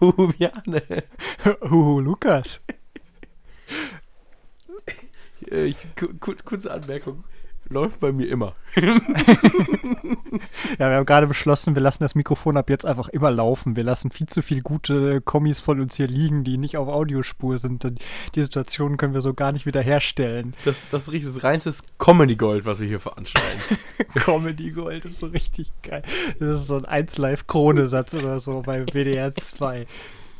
Huhu, Bjane. Huhu, Lukas. Äh, ich, ku- kurze Anmerkung. Läuft bei mir immer. Ja, wir haben gerade beschlossen, wir lassen das Mikrofon ab jetzt einfach immer laufen. Wir lassen viel zu viel gute Kommis von uns hier liegen, die nicht auf Audiospur sind. Die Situation können wir so gar nicht wieder herstellen. Das, das ist richtig das reinstes Comedy-Gold, was wir hier veranstalten. Comedy Gold ist so richtig geil. Das ist so ein 1 Live Krone-Satz oder so bei WDR 2.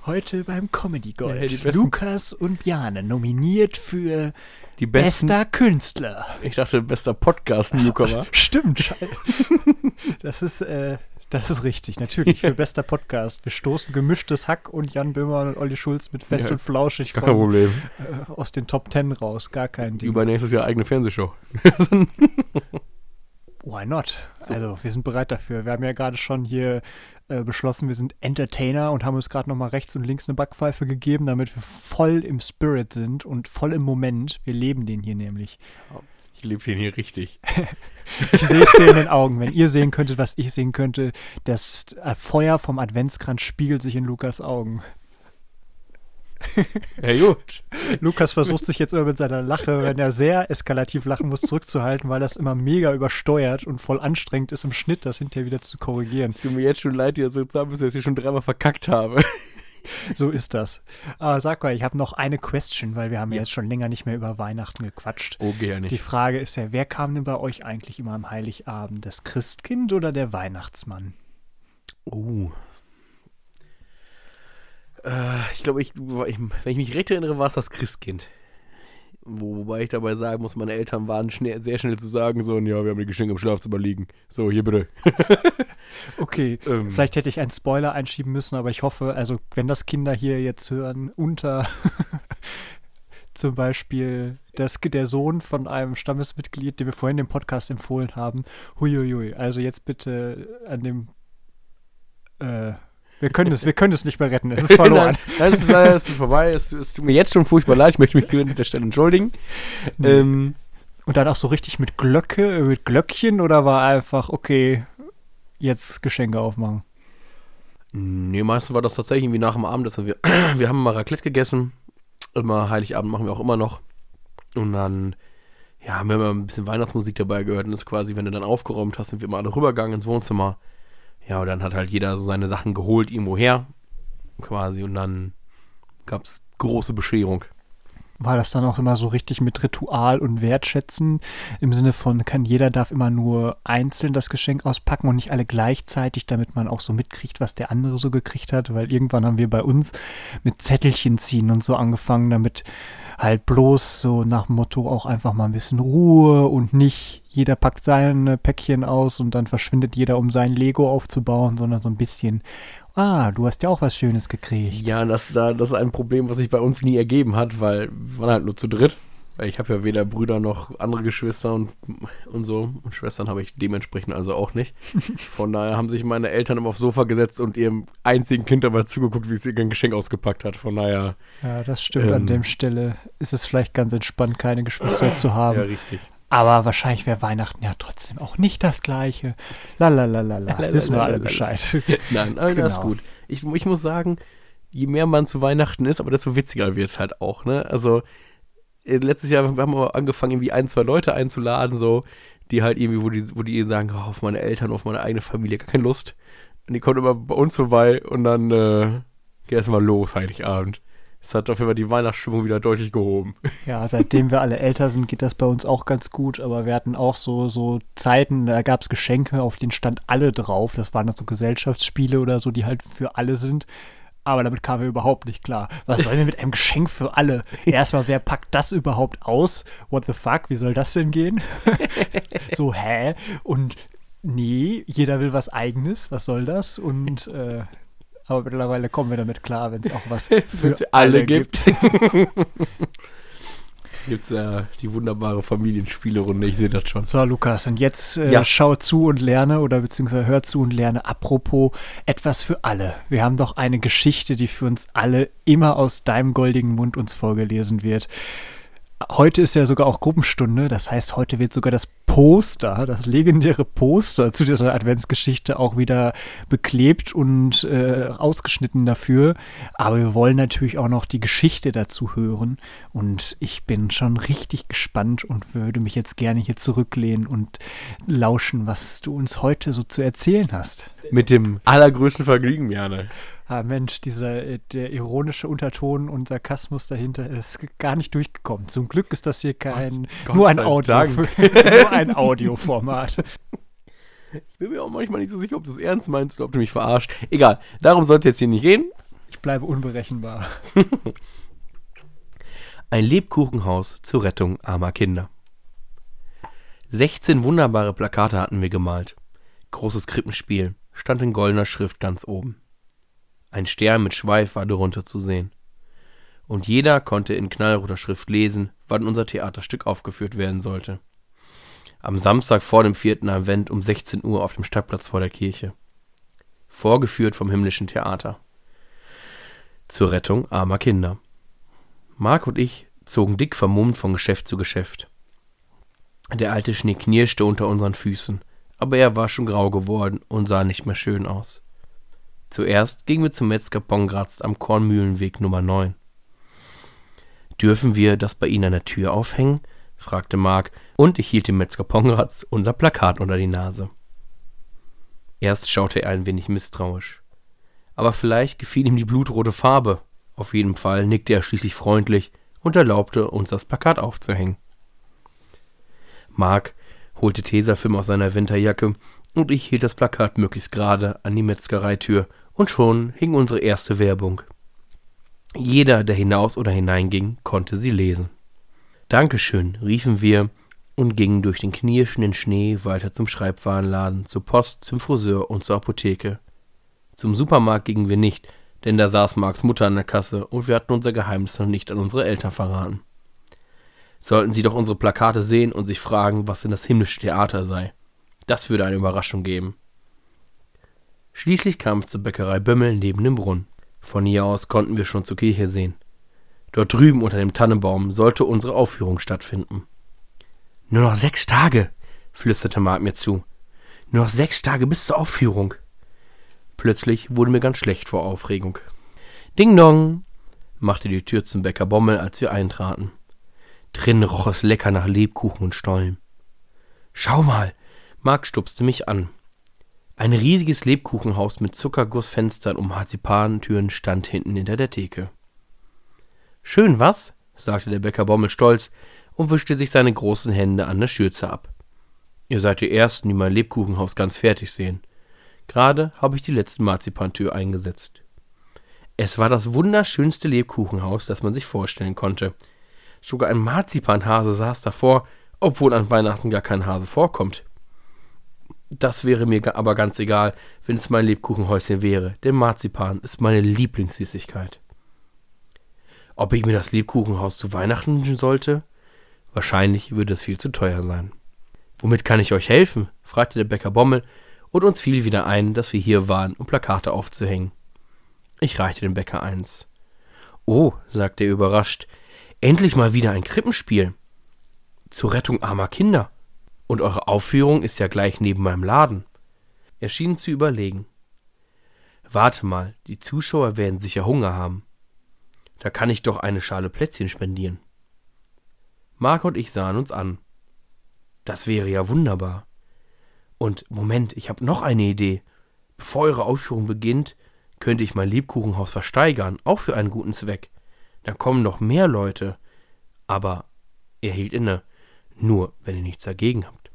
Heute beim Comedy Gold. Ja, Lukas und Bjane nominiert für Die besten. bester Künstler. Ich dachte, bester Podcast-Newcomer. Stimmt, scheiße. Das ist, äh, das ist richtig, natürlich. Für bester Podcast. Wir stoßen gemischtes Hack und Jan Böhmer und Olli Schulz mit Fest Ja, und Flauschig Gar kein von, Problem. äh, aus den Top Ten raus. Gar kein Ding. Übernächstes Jahr eigene Fernsehshow. Why not? Also, wir sind bereit dafür. Wir haben ja gerade schon hier äh, beschlossen, wir sind Entertainer und haben uns gerade nochmal rechts und links eine Backpfeife gegeben, damit wir voll im Spirit sind und voll im Moment. Wir leben den hier nämlich. Ich lebe den hier richtig. Ich sehe es dir in den Augen. Wenn ihr sehen könntet, was ich sehen könnte, das äh, Feuer vom Adventskranz spiegelt sich in Lukas Augen. Ja, gut. Lukas versucht sich jetzt immer mit seiner Lache, wenn er sehr eskalativ lachen muss, zurückzuhalten, weil das immer mega übersteuert und voll anstrengend ist im Schnitt, das hinterher wieder zu korrigieren. Es tut mir jetzt schon leid, dir so zusammen, dass ich hier schon dreimal verkackt habe. So ist das. Aber sag mal, ich habe noch eine Question, weil wir haben ja. Jetzt schon länger nicht mehr über Weihnachten gequatscht. Oh, geh ja Die nicht. Frage ist ja, wer kam denn bei euch eigentlich immer am Heiligabend? Das Christkind oder der Weihnachtsmann? Oh. Äh, ich glaube, ich, wenn ich mich recht erinnere, war es das Christkind. Wo, wobei ich dabei sagen muss, meine Eltern waren schnell, sehr schnell zu sagen, so, ja, wir haben die Geschenke im Schlafzimmer liegen. So, hier bitte. Okay, Ähm. vielleicht hätte ich einen Spoiler einschieben müssen, aber ich hoffe, also wenn das Kinder hier jetzt hören, unter zum Beispiel das, der Sohn von einem Stammesmitglied, den wir vorhin im Podcast empfohlen haben, huiuiui, also jetzt bitte an dem äh, wir können es, wir können es nicht mehr retten, es ist verloren. Nein, es ist, äh, es ist vorbei. Es, es tut mir jetzt schon furchtbar leid. Ich möchte mich an dieser Stelle entschuldigen. Nee. Ähm, Und dann auch so richtig mit Glöcke, mit Glöckchen oder war einfach, okay, jetzt Geschenke aufmachen? Nee, meistens war das tatsächlich irgendwie nach dem Abendessen. Wir, wir haben mal Raclette gegessen. Immer Heiligabend machen wir auch immer noch. Und dann, ja, haben wir immer ein bisschen Weihnachtsmusik dabei gehört. Und das ist quasi, wenn du dann aufgeräumt hast, sind wir immer alle rübergegangen ins Wohnzimmer. Ja, und dann hat halt jeder so seine Sachen geholt, irgendwo her. Quasi. Und dann gab es große Bescherung. War das dann auch immer so richtig mit Ritual und Wertschätzen im Sinne von, kann jeder darf immer nur einzeln das Geschenk auspacken und nicht alle gleichzeitig, damit man auch so mitkriegt, was der andere so gekriegt hat, weil irgendwann haben wir bei uns mit Zettelchen ziehen und so angefangen, damit halt bloß so nach Motto auch einfach mal ein bisschen Ruhe und nicht jeder packt seine Päckchen aus und dann verschwindet jeder, um sein Lego aufzubauen, sondern so ein bisschen, ah, du hast ja auch was Schönes gekriegt. Ja, das, da- das ist ein Problem, was sich bei uns nie ergeben hat, weil wir waren halt nur zu dritt. Ich habe ja weder Brüder noch andere Geschwister und, und so. Und Schwestern habe ich dementsprechend also auch nicht. Von daher haben sich meine Eltern immer aufs Sofa gesetzt und ihrem einzigen Kind dabei zugeguckt, wie sie ihr Geschenk ausgepackt hat. Von daher, Ja, das stimmt. An Ähm. dem Stelle ist es vielleicht ganz entspannt, keine Geschwister zu haben. ja, richtig. Aber wahrscheinlich wäre Weihnachten ja trotzdem auch nicht das Gleiche. Lalalala. Wissen wir alle Bescheid. Nein, aber das ist Genau. gut. Ich, ich muss sagen, je mehr man zu Weihnachten ist, aber desto witziger wird es halt auch, ne? Also, äh, letztes Jahr haben wir angefangen, irgendwie ein, zwei Leute einzuladen, so, die halt irgendwie, wo die, wo die sagen, oh, auf meine Eltern, auf meine eigene Familie, gar keine Lust. Und die kommen immer bei uns vorbei und dann äh, geht es mal los, Heiligabend. Das hat auf jeden Fall die Weihnachtsstimmung wieder deutlich gehoben. Ja, seitdem wir alle älter sind, geht das bei uns auch ganz gut. Aber wir hatten auch so, so Zeiten, da gab es Geschenke, auf denen stand alle drauf. Das waren dann so Gesellschaftsspiele oder so, die halt für alle sind. Aber damit kamen wir überhaupt nicht klar. Was sollen wir mit einem Geschenk für alle? Erstmal, wer packt das überhaupt aus? What the fuck? Wie soll das denn gehen? so, hä? Und nee, jeder will was eigenes. Was soll das? Und äh, aber mittlerweile kommen wir damit klar, wenn es auch was für alle gibt. Gibt's ja die wunderbare Familienspielerunde, ich sehe das schon. So, Lukas, und jetzt äh, Ja. schau zu und lerne oder beziehungsweise hör zu und lerne. Apropos etwas für alle. Wir haben doch eine Geschichte, die für uns alle immer aus deinem goldigen Mund uns vorgelesen wird. Heute ist ja sogar auch Gruppenstunde. Das heißt, heute wird sogar das Poster, das legendäre Poster zu dieser Adventsgeschichte auch wieder beklebt und äh, ausgeschnitten dafür. Aber wir wollen natürlich auch noch die Geschichte dazu hören. Und ich bin schon richtig gespannt und würde mich jetzt gerne hier zurücklehnen und lauschen, was du uns heute so zu erzählen hast. Mit dem allergrößten Vergnügen, Jana. Ah, Mensch, dieser äh, der ironische Unterton und Sarkasmus dahinter ist gar nicht durchgekommen. Zum Glück ist das hier kein Gott nur ein Audio, nur ein Audioformat. Ich bin mir auch manchmal nicht so sicher, ob du es ernst meinst oder ob du mich verarscht. Egal, darum soll es jetzt hier nicht gehen. Ich bleibe unberechenbar. Ein Lebkuchenhaus zur Rettung armer Kinder. 16 wunderbare Plakate hatten wir gemalt. Großes Krippenspiel stand in goldener Schrift ganz oben. Ein Stern mit Schweif war darunter zu sehen. Und jeder konnte in knallroter Schrift lesen, wann unser Theaterstück aufgeführt werden sollte. Am Samstag vor dem vierten Advent um 16 Uhr auf dem Stadtplatz vor der Kirche. Vorgeführt vom himmlischen Theater. Zur Rettung armer Kinder. Mark und ich zogen dick vermummt von Geschäft zu Geschäft. Der alte Schnee knirschte unter unseren Füßen, aber er war schon grau geworden und sah nicht mehr schön aus. Zuerst gingen wir zum Metzger Pongratz am Kornmühlenweg Nummer 9. Dürfen wir das bei Ihnen an der Tür aufhängen? fragte Mark, und ich hielt dem Metzger Pongratz unser Plakat unter die Nase. Erst schaute er ein wenig misstrauisch. Aber vielleicht gefiel ihm die blutrote Farbe. Auf jeden Fall nickte er schließlich freundlich und erlaubte uns das Plakat aufzuhängen. Mark holte Tesafilm aus seiner Winterjacke und ich hielt das Plakat möglichst gerade an die Metzgereitür und schon hing unsere erste Werbung. Jeder, der hinaus oder hineinging, konnte sie lesen. Dankeschön, riefen wir und gingen durch den knirschenden Schnee weiter zum Schreibwarenladen, zur Post, zum Friseur und zur Apotheke. Zum Supermarkt gingen wir nicht, denn da saß Marks Mutter an der Kasse und wir hatten unser Geheimnis noch nicht an unsere Eltern verraten. Sollten sie doch unsere Plakate sehen und sich fragen, was denn das himmlische Theater sei. Das würde eine Überraschung geben. Schließlich kam es zur Bäckerei Bömmel neben dem Brunnen. Von hier aus konnten wir schon zur Kirche sehen. Dort drüben unter dem Tannenbaum sollte unsere Aufführung stattfinden. Nur noch sechs Tage, flüsterte Mark mir zu. Nur noch sechs Tage bis zur Aufführung. Plötzlich wurde mir ganz schlecht vor Aufregung. Ding dong, machte die Tür zum Bäcker Bommel, als wir eintraten. Drinnen roch es lecker nach Lebkuchen und Stollen. Schau mal, Mark stupste mich an. Ein riesiges Lebkuchenhaus mit Zuckergussfenstern und Marzipantüren stand hinten hinter der Theke. Schön, was? sagte der Bäcker Bommel stolz und wischte sich seine großen Hände an der Schürze ab. Ihr seid die Ersten, die mein Lebkuchenhaus ganz fertig sehen. Gerade habe ich die letzte Marzipantür eingesetzt. Es war das wunderschönste Lebkuchenhaus, das man sich vorstellen konnte. Sogar ein Marzipanhase saß davor, obwohl an Weihnachten gar kein Hase vorkommt. Das wäre mir aber ganz egal, wenn es mein Lebkuchenhäuschen wäre, denn Marzipan ist meine Lieblingssüßigkeit. Ob ich mir das Lebkuchenhaus zu Weihnachten wünschen sollte? Wahrscheinlich würde es viel zu teuer sein. Womit kann ich euch helfen? fragte der Bäcker Bommel, und uns fiel wieder ein, dass wir hier waren, um Plakate aufzuhängen. Ich reichte dem Bäcker eins. Oh, sagte er überrascht, endlich mal wieder ein Krippenspiel. Zur Rettung armer Kinder. Und eure Aufführung ist ja gleich neben meinem Laden. Er schien zu überlegen. Warte mal, die Zuschauer werden sicher Hunger haben. Da kann ich doch eine Schale Plätzchen spendieren. Mark und ich sahen uns an. Das wäre ja wunderbar. Und Moment, ich habe noch eine Idee. Bevor eure Aufführung beginnt, könnte ich mein Lebkuchenhaus versteigern, auch für einen guten Zweck. Dann kommen noch mehr Leute. Aber er hielt inne. Nur, wenn ihr nichts dagegen habt.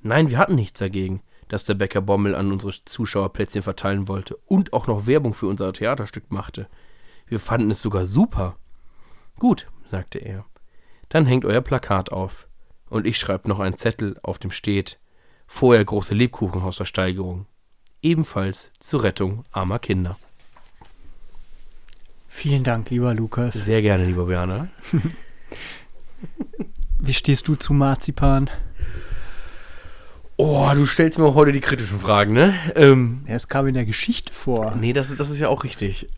Nein, wir hatten nichts dagegen, dass der Bäcker Bommel an unsere Zuschauer Plätzchen verteilen wollte und auch noch Werbung für unser Theaterstück machte. Wir fanden es sogar super. Gut, sagte er. Dann hängt euer Plakat auf. Und ich schreibe noch einen Zettel, auf dem steht Vorher große Lebkuchenhausversteigerung. Ebenfalls zur Rettung armer Kinder. Vielen Dank, lieber Lukas. Sehr gerne, lieber Werner. Wie stehst du zu Marzipan? Oh, du stellst mir auch heute die kritischen Fragen, ne? Ähm, Ja, es kam in der Geschichte vor. nee, das ist, das ist ja auch richtig.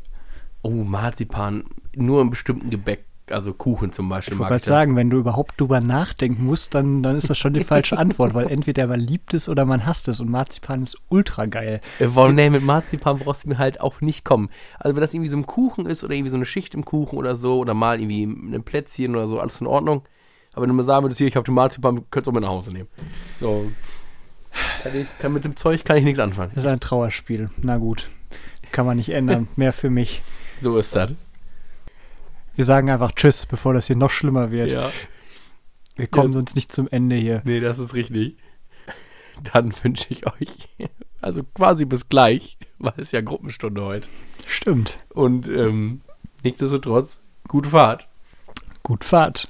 Oh, Marzipan. Nur in bestimmten Gebäck also Kuchen zum Beispiel. Ich wollte gerade sagen, wenn du überhaupt drüber nachdenken musst, dann, dann ist das schon die falsche Antwort, weil entweder man liebt es oder man hasst es und Marzipan ist ultra geil. Äh, nee, mit Marzipan brauchst du mir halt auch nicht kommen. Also wenn das irgendwie so ein Kuchen ist oder irgendwie so eine Schicht im Kuchen oder so oder mal irgendwie ein Plätzchen oder so, alles in Ordnung. Aber wenn du mir sagen würdest, hier, ich habe Marzipan, könntest du auch mit nach Hause nehmen. So. Kann ich, kann mit dem Zeug kann ich nichts anfangen. Das ist ein Trauerspiel. Na gut. Kann man nicht ändern. Mehr für mich. So ist das. Wir sagen einfach Tschüss, bevor das hier noch schlimmer wird. Ja. Wir kommen sonst nicht zum Ende hier. Nee, das ist richtig. Dann wünsche ich euch, also quasi bis gleich, weil es ja Gruppenstunde heute. Stimmt. Und ähm, nichtsdestotrotz, gute Fahrt. Gut Fahrt.